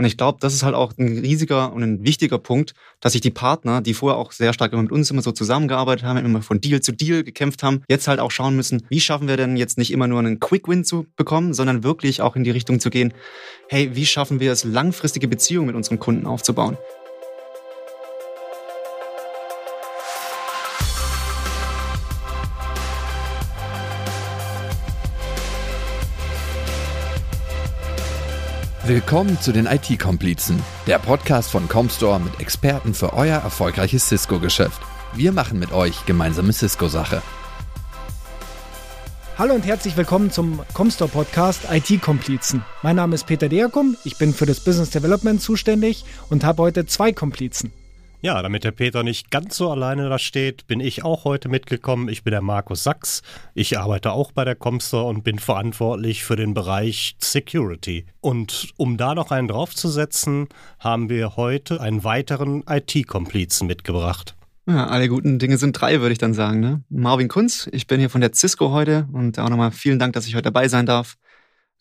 Und ich glaube, das ist halt auch ein riesiger und ein wichtiger Punkt, dass sich die Partner, die vorher auch sehr stark immer mit uns immer so zusammengearbeitet haben, immer von Deal zu Deal gekämpft haben, jetzt halt auch schauen müssen, wie schaffen wir denn jetzt nicht immer nur einen Quick Win zu bekommen, sondern wirklich auch in die Richtung zu gehen, hey, wie schaffen wir es, langfristige Beziehungen mit unseren Kunden aufzubauen? Willkommen zu den IT-Komplizen, der Podcast von Comstore mit Experten für euer erfolgreiches Cisco-Geschäft. Wir machen mit euch gemeinsame Cisco-Sache. Hallo und herzlich willkommen zum Comstore Podcast IT-Komplizen. Mein Name ist Peter Deakum, ich bin für das Business Development zuständig und habe heute zwei Komplizen. Ja, damit der Peter nicht ganz so alleine da steht, bin ich auch heute mitgekommen. Ich bin der Markus Sachs. Ich arbeite auch bei der Comstor und bin verantwortlich für den Bereich Security. Und um da noch einen draufzusetzen, haben wir heute einen weiteren IT-Komplizen mitgebracht. Ja, alle guten Dinge sind drei, würde ich dann sagen. Ne? Marvin Kunz, ich bin hier von der Cisco heute und auch nochmal vielen Dank, dass ich heute dabei sein darf.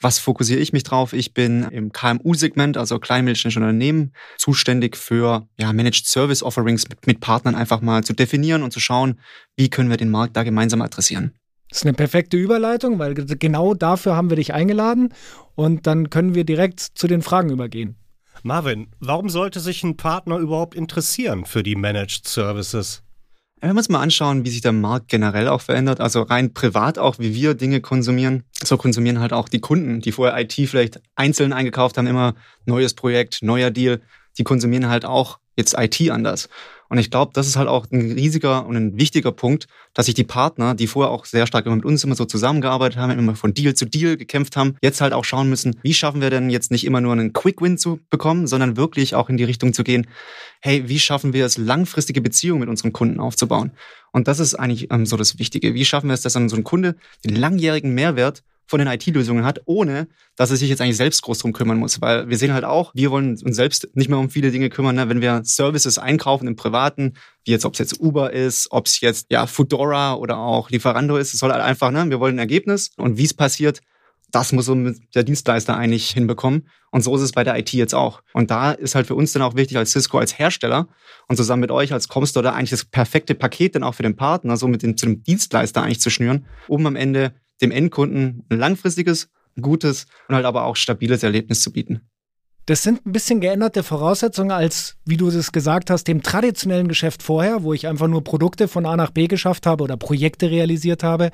Was fokussiere ich mich drauf? Ich bin im KMU-Segment, also kleinmittelständische Unternehmen, zuständig für ja, Managed Service Offerings mit, mit Partnern einfach mal zu definieren und zu schauen, wie können wir den Markt da gemeinsam adressieren. Das ist eine perfekte Überleitung, weil genau dafür haben wir dich eingeladen und dann können wir direkt zu den Fragen übergehen. Marvin, warum sollte sich ein Partner überhaupt interessieren für die Managed Services? Wenn wir uns mal anschauen, wie sich der Markt generell auch verändert, also rein privat auch, wie wir Dinge konsumieren, so konsumieren halt auch die Kunden, die vorher IT vielleicht einzeln eingekauft haben, immer neues Projekt, neuer Deal, die konsumieren halt auch jetzt IT anders. Und ich glaube, das ist halt auch ein riesiger und ein wichtiger Punkt, dass sich die Partner, die vorher auch sehr stark mit uns immer so zusammengearbeitet haben, immer von Deal zu Deal gekämpft haben, jetzt halt auch schauen müssen, wie schaffen wir denn jetzt nicht immer nur einen Quick Win zu bekommen, sondern wirklich auch in die Richtung zu gehen, hey, wie schaffen wir es, langfristige Beziehungen mit unseren Kunden aufzubauen? Und das ist eigentlich ähm, so das Wichtige. Wie schaffen wir es, dass dann so ein Kunde den langjährigen Mehrwert von den IT-Lösungen hat, ohne dass er sich jetzt eigentlich selbst groß drum kümmern muss. Weil wir sehen halt auch, wir wollen uns selbst nicht mehr um viele Dinge kümmern. Ne? Wenn wir Services einkaufen im Privaten, wie jetzt, ob es jetzt Uber ist, ob es jetzt ja Foodora oder auch Lieferando ist, es soll halt einfach, ne? wir wollen ein Ergebnis und wie es passiert, das muss so der Dienstleister eigentlich hinbekommen. Und so ist es bei der IT jetzt auch. Und da ist halt für uns dann auch wichtig als Cisco, als Hersteller und zusammen mit euch als Comstore da eigentlich das perfekte Paket dann auch für den Partner, so mit dem, zu dem Dienstleister eigentlich zu schnüren, um am Ende dem Endkunden ein langfristiges, gutes und halt aber auch stabiles Erlebnis zu bieten. Das sind ein bisschen geänderte Voraussetzungen als, wie du es gesagt hast, dem traditionellen Geschäft vorher, wo ich einfach nur Produkte von A nach B geschafft habe oder Projekte realisiert habe.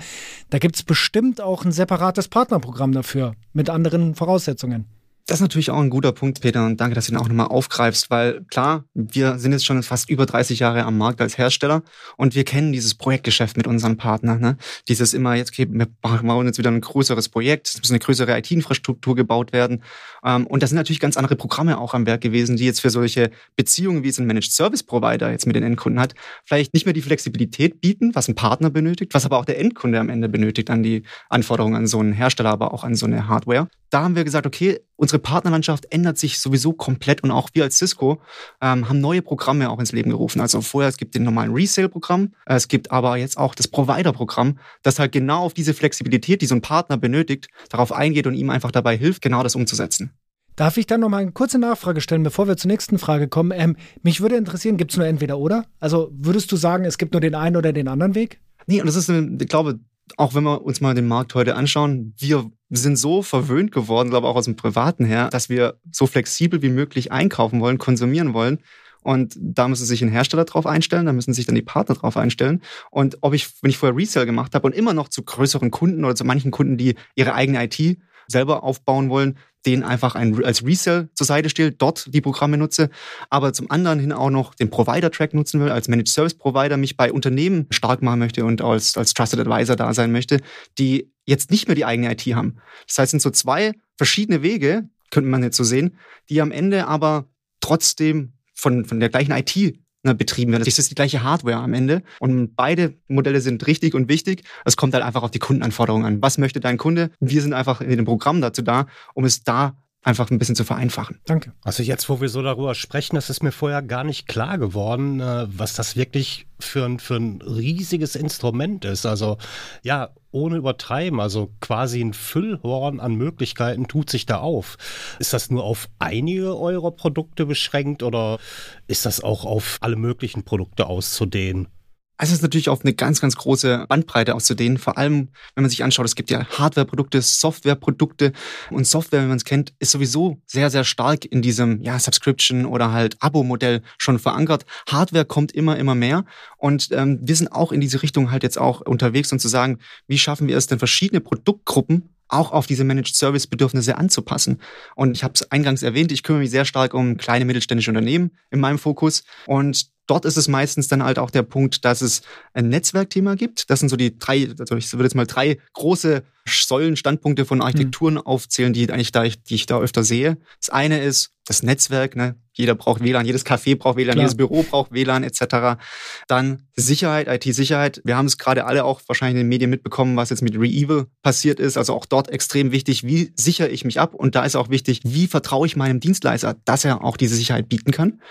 Da gibt es bestimmt auch ein separates Partnerprogramm dafür mit anderen Voraussetzungen. Das ist natürlich auch ein guter Punkt, Peter, und danke, dass du ihn auch nochmal aufgreifst, weil klar, wir sind jetzt schon fast über 30 Jahre am Markt als Hersteller und wir kennen dieses Projektgeschäft mit unseren Partnern. Ne? Dieses immer, jetzt okay, wir bauen jetzt wieder ein größeres Projekt, es muss eine größere IT-Infrastruktur gebaut werden. Ähm, und da sind natürlich ganz andere Programme auch am Werk gewesen, die jetzt für solche Beziehungen, wie es ein Managed Service Provider jetzt mit den Endkunden hat, vielleicht nicht mehr die Flexibilität bieten, was ein Partner benötigt, was aber auch der Endkunde am Ende benötigt an die Anforderungen an so einen Hersteller, aber auch an so eine Hardware. Da haben wir gesagt, okay, unsere Partnerlandschaft ändert sich sowieso komplett und auch wir als Cisco ähm, haben neue Programme auch ins Leben gerufen. Also vorher, es gibt den normalen Resale-Programm, äh, es gibt aber jetzt auch das Provider-Programm, das halt genau auf diese Flexibilität, die so ein Partner benötigt, darauf eingeht und ihm einfach dabei hilft, genau das umzusetzen. Darf ich dann noch mal eine kurze Nachfrage stellen, bevor wir zur nächsten Frage kommen? Ähm, mich würde interessieren, gibt es nur entweder oder? Also würdest du sagen, es gibt nur den einen oder den anderen Weg? Nee, und das ist, ich glaube, auch wenn wir uns mal den Markt heute anschauen, wir sind so verwöhnt geworden, glaube ich auch aus dem Privaten her, dass wir so flexibel wie möglich einkaufen wollen, konsumieren wollen. Und da müssen sich ein Hersteller drauf einstellen, da müssen sich dann die Partner drauf einstellen. Und ob ich, wenn ich vorher Resale gemacht habe und immer noch zu größeren Kunden oder zu manchen Kunden, die ihre eigene IT selber aufbauen wollen, den einfach ein, als Resell zur Seite stelle, dort die Programme nutze, aber zum anderen hin auch noch den Provider-Track nutzen will, als Managed Service Provider mich bei Unternehmen stark machen möchte und als, als Trusted Advisor da sein möchte, die jetzt nicht mehr die eigene IT haben. Das heißt, es sind so zwei verschiedene Wege, könnte man jetzt so sehen, die am Ende aber trotzdem von, von der gleichen IT betrieben werden. Das ist die gleiche Hardware am Ende. Und beide Modelle sind richtig und wichtig. Es kommt halt einfach auf die Kundenanforderungen an. Was möchte dein Kunde? Wir sind einfach in dem Programm dazu da, um es da einfach ein bisschen zu vereinfachen. Danke. Also jetzt, wo wir so darüber sprechen, das ist mir vorher gar nicht klar geworden, äh, was das wirklich für ein, für ein riesiges Instrument ist. Also ja, ohne übertreiben, also quasi ein Füllhorn an Möglichkeiten tut sich da auf. Ist das nur auf einige eurer Produkte beschränkt oder ist das auch auf alle möglichen Produkte auszudehnen? Also es ist natürlich auf eine ganz, ganz große Bandbreite auszudehnen. Vor allem, wenn man sich anschaut, es gibt ja Hardware-Produkte, Software-Produkte. Und Software, wenn man es kennt, ist sowieso sehr, sehr stark in diesem ja, Subscription- oder halt Abo-Modell schon verankert. Hardware kommt immer, immer mehr. Und ähm, wir sind auch in diese Richtung halt jetzt auch unterwegs, um zu sagen, wie schaffen wir es denn, verschiedene Produktgruppen auch auf diese Managed Service Bedürfnisse anzupassen. Und ich habe es eingangs erwähnt, ich kümmere mich sehr stark um kleine mittelständische Unternehmen in meinem Fokus. Und dort ist es meistens dann halt auch der Punkt, dass es ein Netzwerkthema gibt. Das sind so die drei, also ich würde jetzt mal drei große Säulen, Standpunkte von Architekturen mhm. aufzählen, die eigentlich da, die ich da öfter sehe. Das eine ist das Netzwerk, ne? Jeder braucht WLAN, jedes Café braucht WLAN, Klar. jedes Büro braucht WLAN etc. Dann Sicherheit, IT-Sicherheit. Wir haben es gerade alle auch wahrscheinlich in den Medien mitbekommen, was jetzt mit Reevil passiert ist. Also auch dort extrem wichtig, wie sichere ich mich ab? Und da ist auch wichtig, wie vertraue ich meinem Dienstleister, dass er auch diese Sicherheit bieten kann.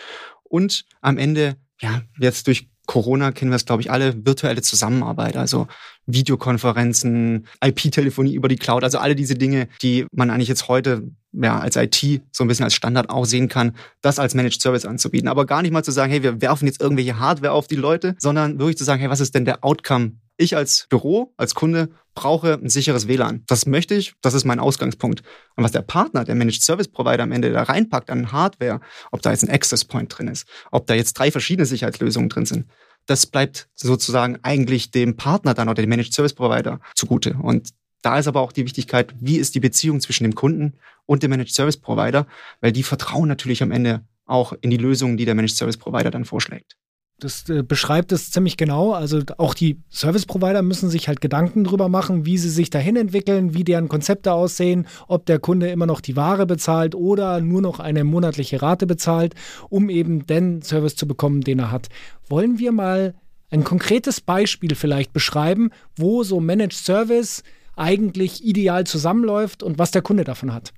Und am Ende ja, jetzt durch Corona kennen wir es, glaube ich, alle, virtuelle Zusammenarbeit, also Videokonferenzen, IP-Telefonie über die Cloud, also alle diese Dinge, die man eigentlich jetzt heute ja, als IT so ein bisschen als Standard aussehen kann, das als Managed Service anzubieten. Aber gar nicht mal zu sagen, hey, wir werfen jetzt irgendwelche Hardware auf die Leute, sondern wirklich zu sagen, hey, was ist denn der Outcome ich als Büro, als Kunde brauche ein sicheres WLAN. Das möchte ich, das ist mein Ausgangspunkt. Und was der Partner, der Managed Service Provider am Ende da reinpackt an Hardware, ob da jetzt ein Access Point drin ist, ob da jetzt drei verschiedene Sicherheitslösungen drin sind, das bleibt sozusagen eigentlich dem Partner dann oder dem Managed Service Provider zugute. Und da ist aber auch die Wichtigkeit, wie ist die Beziehung zwischen dem Kunden und dem Managed Service Provider, weil die vertrauen natürlich am Ende auch in die Lösungen, die der Managed Service Provider dann vorschlägt. Das äh, beschreibt es ziemlich genau. Also auch die Service-Provider müssen sich halt Gedanken drüber machen, wie sie sich dahin entwickeln, wie deren Konzepte aussehen, ob der Kunde immer noch die Ware bezahlt oder nur noch eine monatliche Rate bezahlt, um eben den Service zu bekommen, den er hat. Wollen wir mal ein konkretes Beispiel vielleicht beschreiben, wo so Managed Service eigentlich ideal zusammenläuft und was der Kunde davon hat?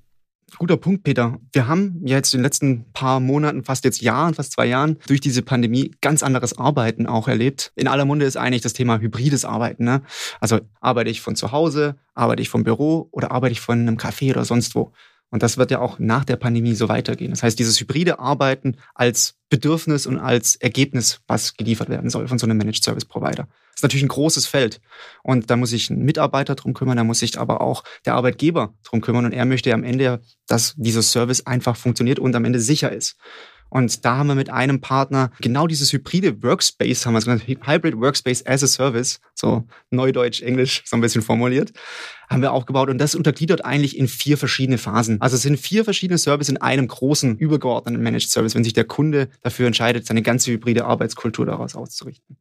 Guter Punkt, Peter. Wir haben jetzt in den letzten paar Monaten, fast jetzt Jahren, fast zwei Jahren, durch diese Pandemie ganz anderes Arbeiten auch erlebt. In aller Munde ist eigentlich das Thema hybrides Arbeiten. Ne? Also arbeite ich von zu Hause, arbeite ich vom Büro oder arbeite ich von einem Café oder sonst wo. Und das wird ja auch nach der Pandemie so weitergehen. Das heißt, dieses hybride Arbeiten als Bedürfnis und als Ergebnis, was geliefert werden soll von so einem Managed Service Provider. Das ist natürlich ein großes Feld. Und da muss sich ein Mitarbeiter drum kümmern, da muss sich aber auch der Arbeitgeber drum kümmern. Und er möchte am Ende, dass dieser Service einfach funktioniert und am Ende sicher ist. Und da haben wir mit einem Partner genau dieses hybride Workspace, haben wir es genannt, Hybrid Workspace as a Service, so Neudeutsch, Englisch, so ein bisschen formuliert, haben wir aufgebaut. Und das untergliedert eigentlich in vier verschiedene Phasen. Also es sind vier verschiedene Services in einem großen, übergeordneten Managed Service, wenn sich der Kunde dafür entscheidet, seine ganze hybride Arbeitskultur daraus auszurichten.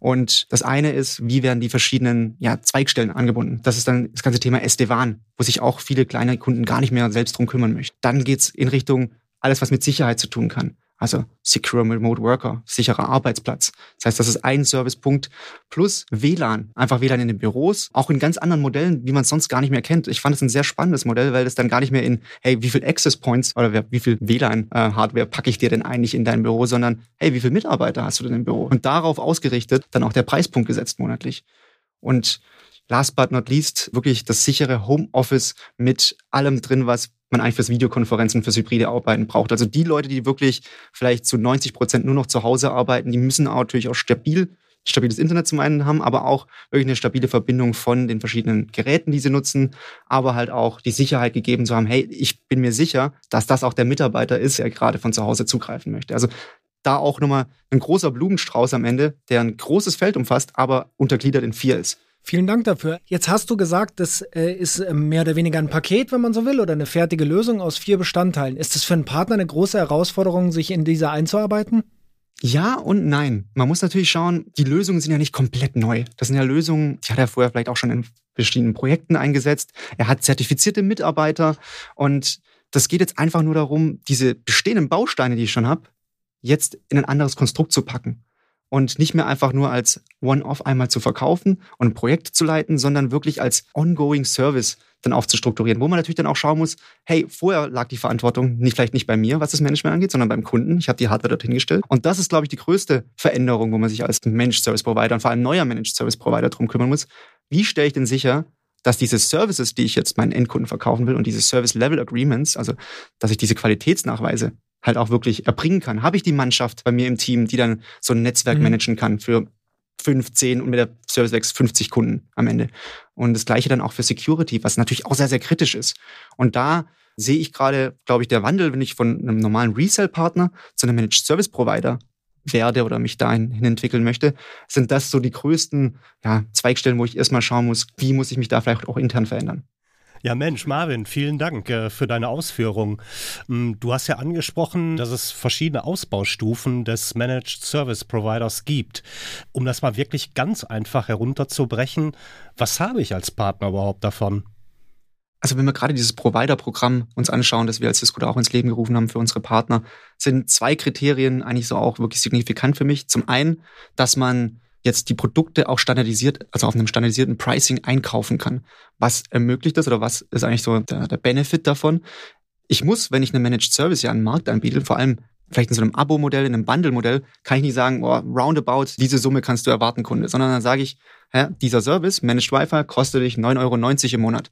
Und das eine ist, wie werden die verschiedenen ja, Zweigstellen angebunden. Das ist dann das ganze Thema SD-WAN, wo sich auch viele kleine Kunden gar nicht mehr selbst drum kümmern möchten. Dann geht's in Richtung alles, was mit Sicherheit zu tun kann. Also Secure Remote Worker, sicherer Arbeitsplatz. Das heißt, das ist ein Servicepunkt plus WLAN. Einfach WLAN in den Büros, auch in ganz anderen Modellen, wie man es sonst gar nicht mehr kennt. Ich fand es ein sehr spannendes Modell, weil es dann gar nicht mehr in, hey, wie viel Access Points oder wie viel WLAN-Hardware äh, packe ich dir denn eigentlich in dein Büro, sondern hey, wie viele Mitarbeiter hast du denn im Büro? Und darauf ausgerichtet dann auch der Preispunkt gesetzt monatlich. Und last but not least wirklich das sichere Homeoffice mit allem drin, was man eigentlich fürs Videokonferenzen, fürs hybride Arbeiten braucht. Also die Leute, die wirklich vielleicht zu 90 Prozent nur noch zu Hause arbeiten, die müssen auch natürlich auch stabil stabiles Internet zum einen haben, aber auch wirklich eine stabile Verbindung von den verschiedenen Geräten, die sie nutzen, aber halt auch die Sicherheit gegeben zu haben, hey, ich bin mir sicher, dass das auch der Mitarbeiter ist, der gerade von zu Hause zugreifen möchte. Also da auch nochmal ein großer Blumenstrauß am Ende, der ein großes Feld umfasst, aber untergliedert in vier ist. Vielen Dank dafür. Jetzt hast du gesagt, das äh, ist äh, mehr oder weniger ein Paket, wenn man so will, oder eine fertige Lösung aus vier Bestandteilen. Ist es für einen Partner eine große Herausforderung, sich in diese einzuarbeiten? Ja und nein. Man muss natürlich schauen, die Lösungen sind ja nicht komplett neu. Das sind ja Lösungen, die hat er vorher vielleicht auch schon in verschiedenen Projekten eingesetzt. Er hat zertifizierte Mitarbeiter und das geht jetzt einfach nur darum, diese bestehenden Bausteine, die ich schon habe, jetzt in ein anderes Konstrukt zu packen und nicht mehr einfach nur als One-Off einmal zu verkaufen und ein Projekt zu leiten, sondern wirklich als ongoing Service dann aufzustrukturieren, wo man natürlich dann auch schauen muss, hey, vorher lag die Verantwortung nicht vielleicht nicht bei mir, was das Management angeht, sondern beim Kunden. Ich habe die Hardware dorthin gestellt. Und das ist, glaube ich, die größte Veränderung, wo man sich als Managed Service Provider und vor allem neuer Managed Service Provider drum kümmern muss. Wie stelle ich denn sicher, dass diese Services, die ich jetzt meinen Endkunden verkaufen will und diese Service Level Agreements, also dass ich diese Qualitätsnachweise halt auch wirklich erbringen kann. Habe ich die Mannschaft bei mir im Team, die dann so ein Netzwerk mhm. managen kann für 15 und mit der Servicex 50 Kunden am Ende. Und das gleiche dann auch für Security, was natürlich auch sehr, sehr kritisch ist. Und da sehe ich gerade, glaube ich, der Wandel, wenn ich von einem normalen Resell-Partner zu einem Managed Service Provider werde oder mich dahin entwickeln möchte, sind das so die größten ja, Zweigstellen, wo ich erstmal schauen muss, wie muss ich mich da vielleicht auch intern verändern. Ja, Mensch, Marvin, vielen Dank äh, für deine Ausführungen. Mm, du hast ja angesprochen, dass es verschiedene Ausbaustufen des Managed Service Providers gibt. Um das mal wirklich ganz einfach herunterzubrechen, was habe ich als Partner überhaupt davon? Also wenn wir gerade dieses Provider-Programm uns anschauen, das wir als Cisco da auch ins Leben gerufen haben für unsere Partner, sind zwei Kriterien eigentlich so auch wirklich signifikant für mich. Zum einen, dass man jetzt die Produkte auch standardisiert, also auf einem standardisierten Pricing einkaufen kann. Was ermöglicht das oder was ist eigentlich so der, der Benefit davon? Ich muss, wenn ich eine Managed Service ja an den Markt anbiete, vor allem vielleicht in so einem Abo-Modell, in einem Bundle-Modell, kann ich nicht sagen, oh, roundabout, diese Summe kannst du erwarten, Kunde, sondern dann sage ich, hä, dieser Service, Managed Wi-Fi, kostet dich 9,90 Euro im Monat.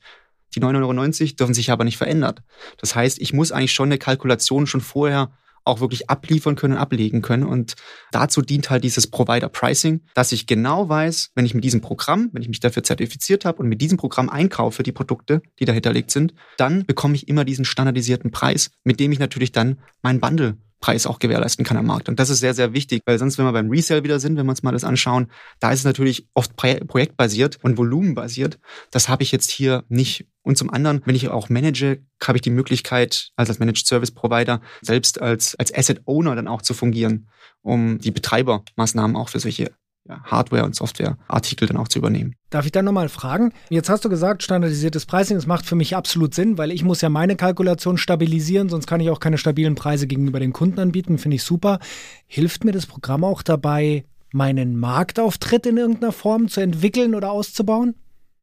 Die 9,90 Euro dürfen sich aber nicht verändern. Das heißt, ich muss eigentlich schon eine Kalkulation schon vorher auch wirklich abliefern können, ablegen können. Und dazu dient halt dieses Provider Pricing, dass ich genau weiß, wenn ich mit diesem Programm, wenn ich mich dafür zertifiziert habe und mit diesem Programm einkaufe, die Produkte, die dahinterlegt sind, dann bekomme ich immer diesen standardisierten Preis, mit dem ich natürlich dann mein Bundle Preis auch gewährleisten kann am Markt. Und das ist sehr, sehr wichtig, weil sonst, wenn wir beim Resale wieder sind, wenn wir uns mal das anschauen, da ist es natürlich oft projektbasiert und volumenbasiert. Das habe ich jetzt hier nicht. Und zum anderen, wenn ich auch manage, habe ich die Möglichkeit, also als Managed Service Provider, selbst als, als Asset Owner dann auch zu fungieren, um die Betreibermaßnahmen auch für solche ja, Hardware- und Softwareartikel dann auch zu übernehmen. Darf ich dann nochmal fragen? Jetzt hast du gesagt, standardisiertes Pricing, das macht für mich absolut Sinn, weil ich muss ja meine Kalkulation stabilisieren, sonst kann ich auch keine stabilen Preise gegenüber den Kunden anbieten, finde ich super. Hilft mir das Programm auch dabei, meinen Marktauftritt in irgendeiner Form zu entwickeln oder auszubauen?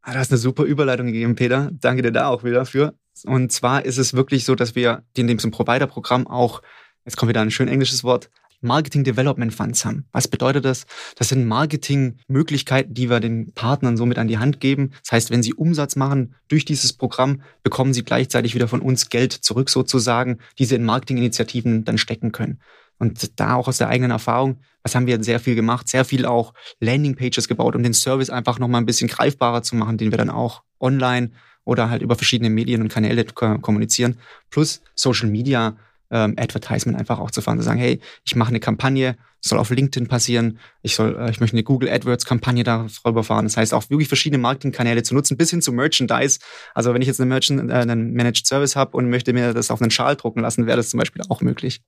Ah, da hast eine super Überleitung gegeben, Peter. Danke dir da auch wieder für. Und zwar ist es wirklich so, dass wir in dem Provider-Programm auch, jetzt kommt wieder ein schön englisches Wort, Marketing Development Funds haben. Was bedeutet das? Das sind Marketingmöglichkeiten, die wir den Partnern somit an die Hand geben. Das heißt, wenn sie Umsatz machen durch dieses Programm, bekommen sie gleichzeitig wieder von uns Geld zurück sozusagen, die sie in Marketinginitiativen dann stecken können. Und da auch aus der eigenen Erfahrung, was haben wir sehr viel gemacht? Sehr viel auch Landingpages gebaut, um den Service einfach nochmal ein bisschen greifbarer zu machen, den wir dann auch online oder halt über verschiedene Medien und Kanäle kommunizieren. Plus Social Media ähm, Advertisement einfach auch zu fahren, zu sagen, hey, ich mache eine Kampagne, soll auf LinkedIn passieren, ich soll, äh, ich möchte eine Google AdWords Kampagne darüber fahren. Das heißt auch wirklich verschiedene Marketingkanäle zu nutzen, bis hin zu Merchandise. Also wenn ich jetzt eine Merchant, äh, einen Managed Service habe und möchte mir das auf einen Schal drucken lassen, wäre das zum Beispiel auch möglich.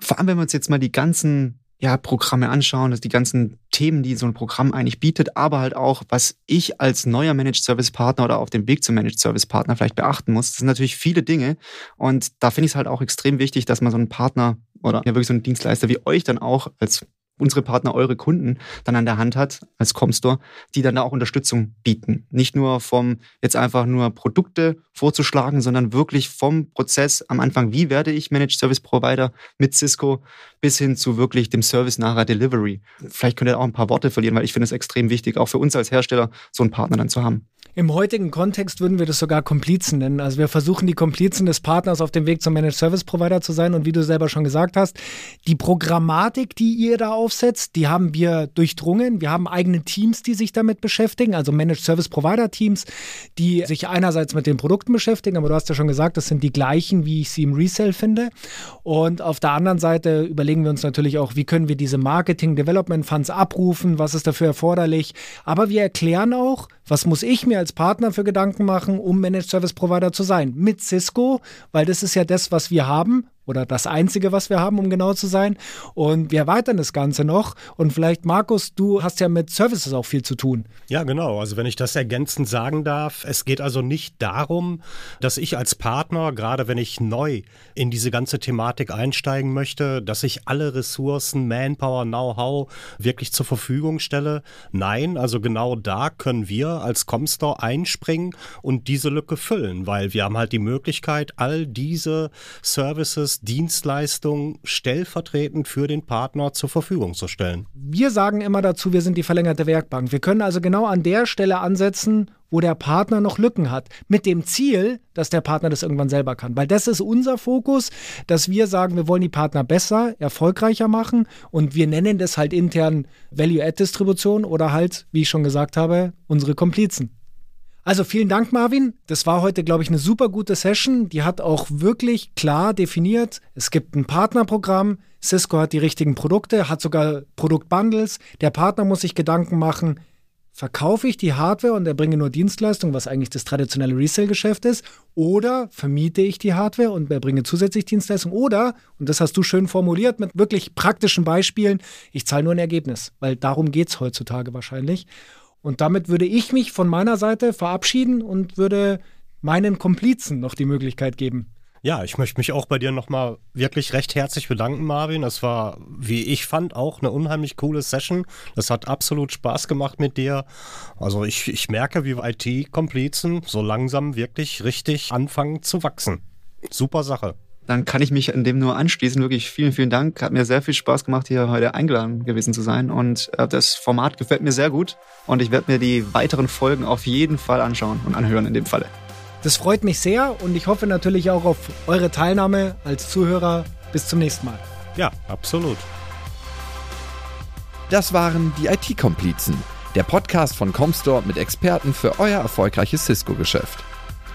Vor allem, wenn wir uns jetzt mal die ganzen ja, Programme anschauen, dass die ganzen Themen, die so ein Programm eigentlich bietet, aber halt auch, was ich als neuer Managed Service Partner oder auf dem Weg zum Managed Service Partner vielleicht beachten muss. Das sind natürlich viele Dinge. Und da finde ich es halt auch extrem wichtig, dass man so einen Partner oder ja wirklich so einen Dienstleister wie euch dann auch als unsere Partner, eure Kunden dann an der Hand hat als Comstore, die dann da auch Unterstützung bieten. Nicht nur vom jetzt einfach nur Produkte vorzuschlagen, sondern wirklich vom Prozess am Anfang, wie werde ich Managed Service Provider mit Cisco bis hin zu wirklich dem Service nachher Delivery. Vielleicht könnt ihr auch ein paar Worte verlieren, weil ich finde es extrem wichtig, auch für uns als Hersteller so einen Partner dann zu haben. Im heutigen Kontext würden wir das sogar Komplizen nennen. Also wir versuchen die Komplizen des Partners auf dem Weg zum Managed Service Provider zu sein. Und wie du selber schon gesagt hast, die Programmatik, die ihr da aufsetzt, die haben wir durchdrungen. Wir haben eigene Teams, die sich damit beschäftigen, also Managed Service Provider Teams, die sich einerseits mit den Produkten beschäftigen, aber du hast ja schon gesagt, das sind die gleichen, wie ich sie im Resell finde. Und auf der anderen Seite überlegen wir uns natürlich auch, wie können wir diese Marketing Development Funds abrufen, was ist dafür erforderlich. Aber wir erklären auch, was muss ich mir als Partner für Gedanken machen, um Managed Service Provider zu sein? Mit Cisco, weil das ist ja das, was wir haben. Oder das einzige, was wir haben, um genau zu sein. Und wir erweitern das Ganze noch. Und vielleicht, Markus, du hast ja mit Services auch viel zu tun. Ja, genau. Also wenn ich das ergänzend sagen darf, es geht also nicht darum, dass ich als Partner, gerade wenn ich neu in diese ganze Thematik einsteigen möchte, dass ich alle Ressourcen, Manpower, Know-how wirklich zur Verfügung stelle. Nein, also genau da können wir als Comstore einspringen und diese Lücke füllen, weil wir haben halt die Möglichkeit, all diese Services Dienstleistung stellvertretend für den Partner zur Verfügung zu stellen. Wir sagen immer dazu, wir sind die verlängerte Werkbank. Wir können also genau an der Stelle ansetzen, wo der Partner noch Lücken hat, mit dem Ziel, dass der Partner das irgendwann selber kann. Weil das ist unser Fokus, dass wir sagen, wir wollen die Partner besser, erfolgreicher machen und wir nennen das halt intern Value-Add-Distribution oder halt, wie ich schon gesagt habe, unsere Komplizen. Also vielen Dank, Marvin. Das war heute, glaube ich, eine super gute Session. Die hat auch wirklich klar definiert, es gibt ein Partnerprogramm, Cisco hat die richtigen Produkte, hat sogar Produktbundles. Der Partner muss sich Gedanken machen, verkaufe ich die Hardware und erbringe nur Dienstleistungen, was eigentlich das traditionelle Resale-Geschäft ist, oder vermiete ich die Hardware und erbringe zusätzlich Dienstleistungen, oder, und das hast du schön formuliert mit wirklich praktischen Beispielen, ich zahle nur ein Ergebnis, weil darum geht es heutzutage wahrscheinlich. Und damit würde ich mich von meiner Seite verabschieden und würde meinen Komplizen noch die Möglichkeit geben. Ja, ich möchte mich auch bei dir nochmal wirklich recht herzlich bedanken, Marvin. Das war, wie ich fand, auch eine unheimlich coole Session. Das hat absolut Spaß gemacht mit dir. Also ich, ich merke, wie IT-Komplizen so langsam wirklich richtig anfangen zu wachsen. Super Sache dann kann ich mich in dem nur anschließen. Wirklich vielen, vielen Dank. Hat mir sehr viel Spaß gemacht, hier heute eingeladen gewesen zu sein. Und äh, das Format gefällt mir sehr gut. Und ich werde mir die weiteren Folgen auf jeden Fall anschauen und anhören in dem Falle. Das freut mich sehr und ich hoffe natürlich auch auf eure Teilnahme als Zuhörer. Bis zum nächsten Mal. Ja, absolut. Das waren die IT-Komplizen, der Podcast von Comstore mit Experten für euer erfolgreiches Cisco-Geschäft.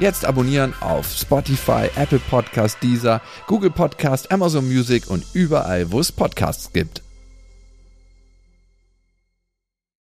Jetzt abonnieren auf Spotify, Apple Podcast, Deezer, Google Podcast, Amazon Music und überall, wo es Podcasts gibt.